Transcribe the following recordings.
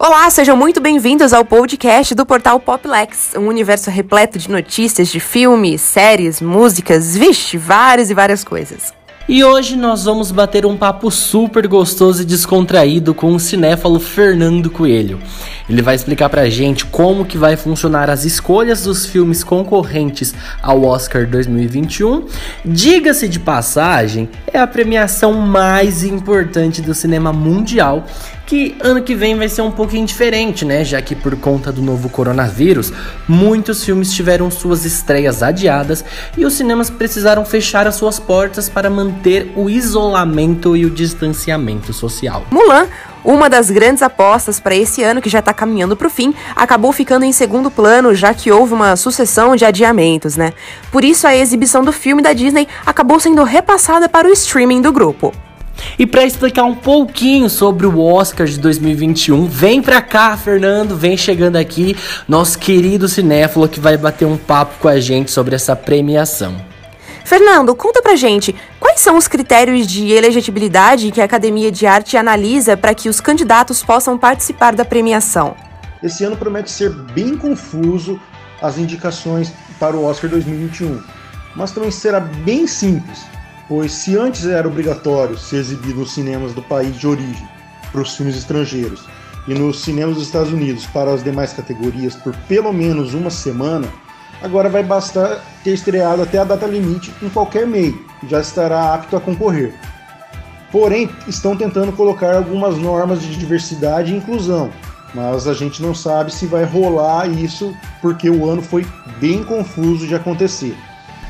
Olá, sejam muito bem-vindos ao podcast do portal Poplex, um universo repleto de notícias de filmes, séries, músicas, vixe, várias e várias coisas. E hoje nós vamos bater um papo super gostoso e descontraído com o cinéfalo Fernando Coelho. Ele vai explicar pra gente como que vai funcionar as escolhas dos filmes concorrentes ao Oscar 2021. Diga-se de passagem, é a premiação mais importante do cinema mundial que ano que vem vai ser um pouquinho diferente, né? Já que por conta do novo coronavírus, muitos filmes tiveram suas estreias adiadas e os cinemas precisaram fechar as suas portas para manter o isolamento e o distanciamento social. Mulan uma das grandes apostas para esse ano, que já está caminhando para o fim, acabou ficando em segundo plano, já que houve uma sucessão de adiamentos, né? Por isso, a exibição do filme da Disney acabou sendo repassada para o streaming do grupo. E para explicar um pouquinho sobre o Oscar de 2021, vem pra cá, Fernando, vem chegando aqui, nosso querido cinéfilo que vai bater um papo com a gente sobre essa premiação. Fernando, conta pra gente, quais são os critérios de elegibilidade que a Academia de Arte analisa para que os candidatos possam participar da premiação? Esse ano promete ser bem confuso as indicações para o Oscar 2021, mas também será bem simples pois se antes era obrigatório ser exibido nos cinemas do país de origem para os filmes estrangeiros e nos cinemas dos Estados Unidos para as demais categorias por pelo menos uma semana, agora vai bastar ter estreado até a data limite em qualquer meio, já estará apto a concorrer. Porém, estão tentando colocar algumas normas de diversidade e inclusão, mas a gente não sabe se vai rolar isso porque o ano foi bem confuso de acontecer.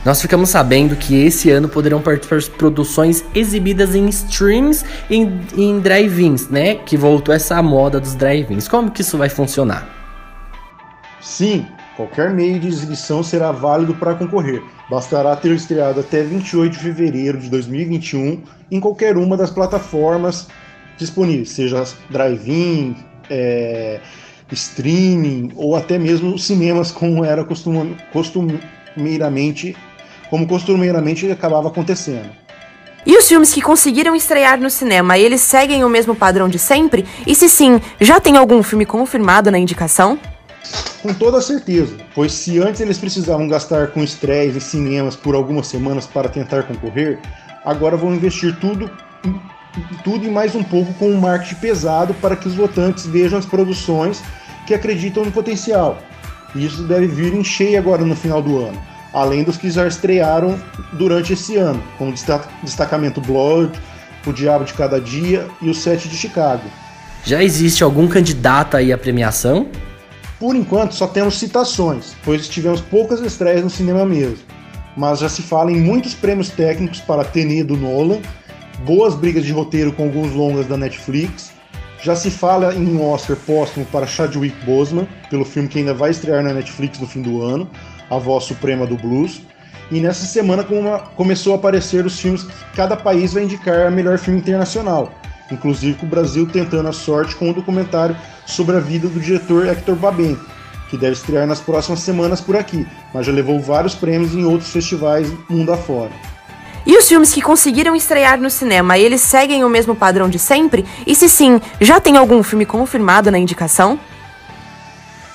Nós ficamos sabendo que esse ano poderão participar produções exibidas em streams e em, em drive-ins, né? Que voltou essa moda dos drive-ins. Como que isso vai funcionar? Sim, qualquer meio de exibição será válido para concorrer. Bastará ter estreado até 28 de fevereiro de 2021 em qualquer uma das plataformas disponíveis, seja drive-in, é, streaming ou até mesmo cinemas, como era costumeiramente como costumeiramente acabava acontecendo. E os filmes que conseguiram estrear no cinema, eles seguem o mesmo padrão de sempre? E se sim, já tem algum filme confirmado na indicação? Com toda certeza, pois se antes eles precisavam gastar com estreias em cinemas por algumas semanas para tentar concorrer, agora vão investir tudo, tudo e mais um pouco com um marketing pesado para que os votantes vejam as produções que acreditam no potencial. E isso deve vir em cheio agora no final do ano além dos que já estrearam durante esse ano, como Destacamento Blood, O Diabo de Cada Dia e O Sete de Chicago. Já existe algum candidato aí à premiação? Por enquanto só temos citações, pois tivemos poucas estreias no cinema mesmo. Mas já se fala em muitos prêmios técnicos para Tenet do Nolan, boas brigas de roteiro com alguns longas da Netflix, já se fala em um Oscar póstumo para Chadwick Boseman, pelo filme que ainda vai estrear na Netflix no fim do ano, A Voz Suprema do Blues. E nessa semana começou a aparecer os filmes que cada país vai indicar a melhor filme internacional, inclusive com o Brasil tentando a sorte com um documentário sobre a vida do diretor Hector Babenco, que deve estrear nas próximas semanas por aqui, mas já levou vários prêmios em outros festivais mundo afora. E os filmes que conseguiram estrear no cinema, eles seguem o mesmo padrão de sempre? E se sim, já tem algum filme confirmado na indicação?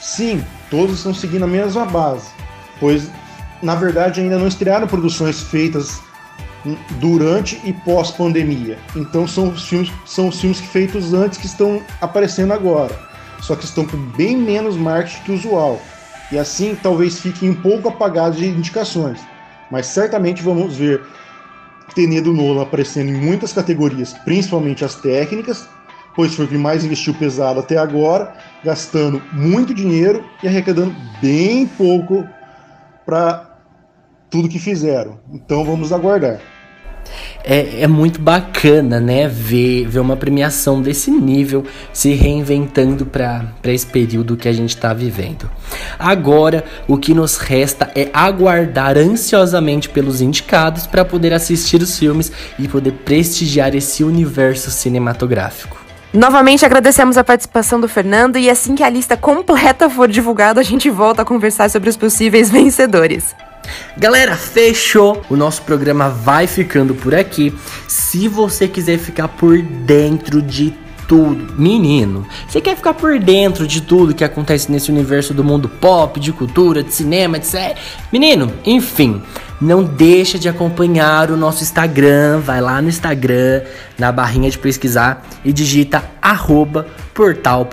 Sim, todos estão seguindo a mesma base, pois na verdade ainda não estrearam produções feitas durante e pós pandemia. Então são os filmes são os filmes feitos antes que estão aparecendo agora, só que estão com bem menos marketing que o usual. E assim talvez fiquem um pouco apagados de indicações, mas certamente vamos ver tenido Nolan aparecendo em muitas categorias, principalmente as técnicas, pois foi o que mais investiu pesado até agora, gastando muito dinheiro e arrecadando bem pouco para tudo que fizeram. Então vamos aguardar é, é muito bacana, né? Ver, ver uma premiação desse nível se reinventando para esse período que a gente está vivendo. Agora, o que nos resta é aguardar ansiosamente pelos indicados para poder assistir os filmes e poder prestigiar esse universo cinematográfico. Novamente agradecemos a participação do Fernando e assim que a lista completa for divulgada, a gente volta a conversar sobre os possíveis vencedores. Galera, fechou! O nosso programa vai ficando por aqui. Se você quiser ficar por dentro de tudo. Menino, você quer ficar por dentro de tudo que acontece nesse universo do mundo pop, de cultura, de cinema, série? Menino, enfim, não deixa de acompanhar o nosso Instagram, vai lá no Instagram, na barrinha de pesquisar e digita arroba portal.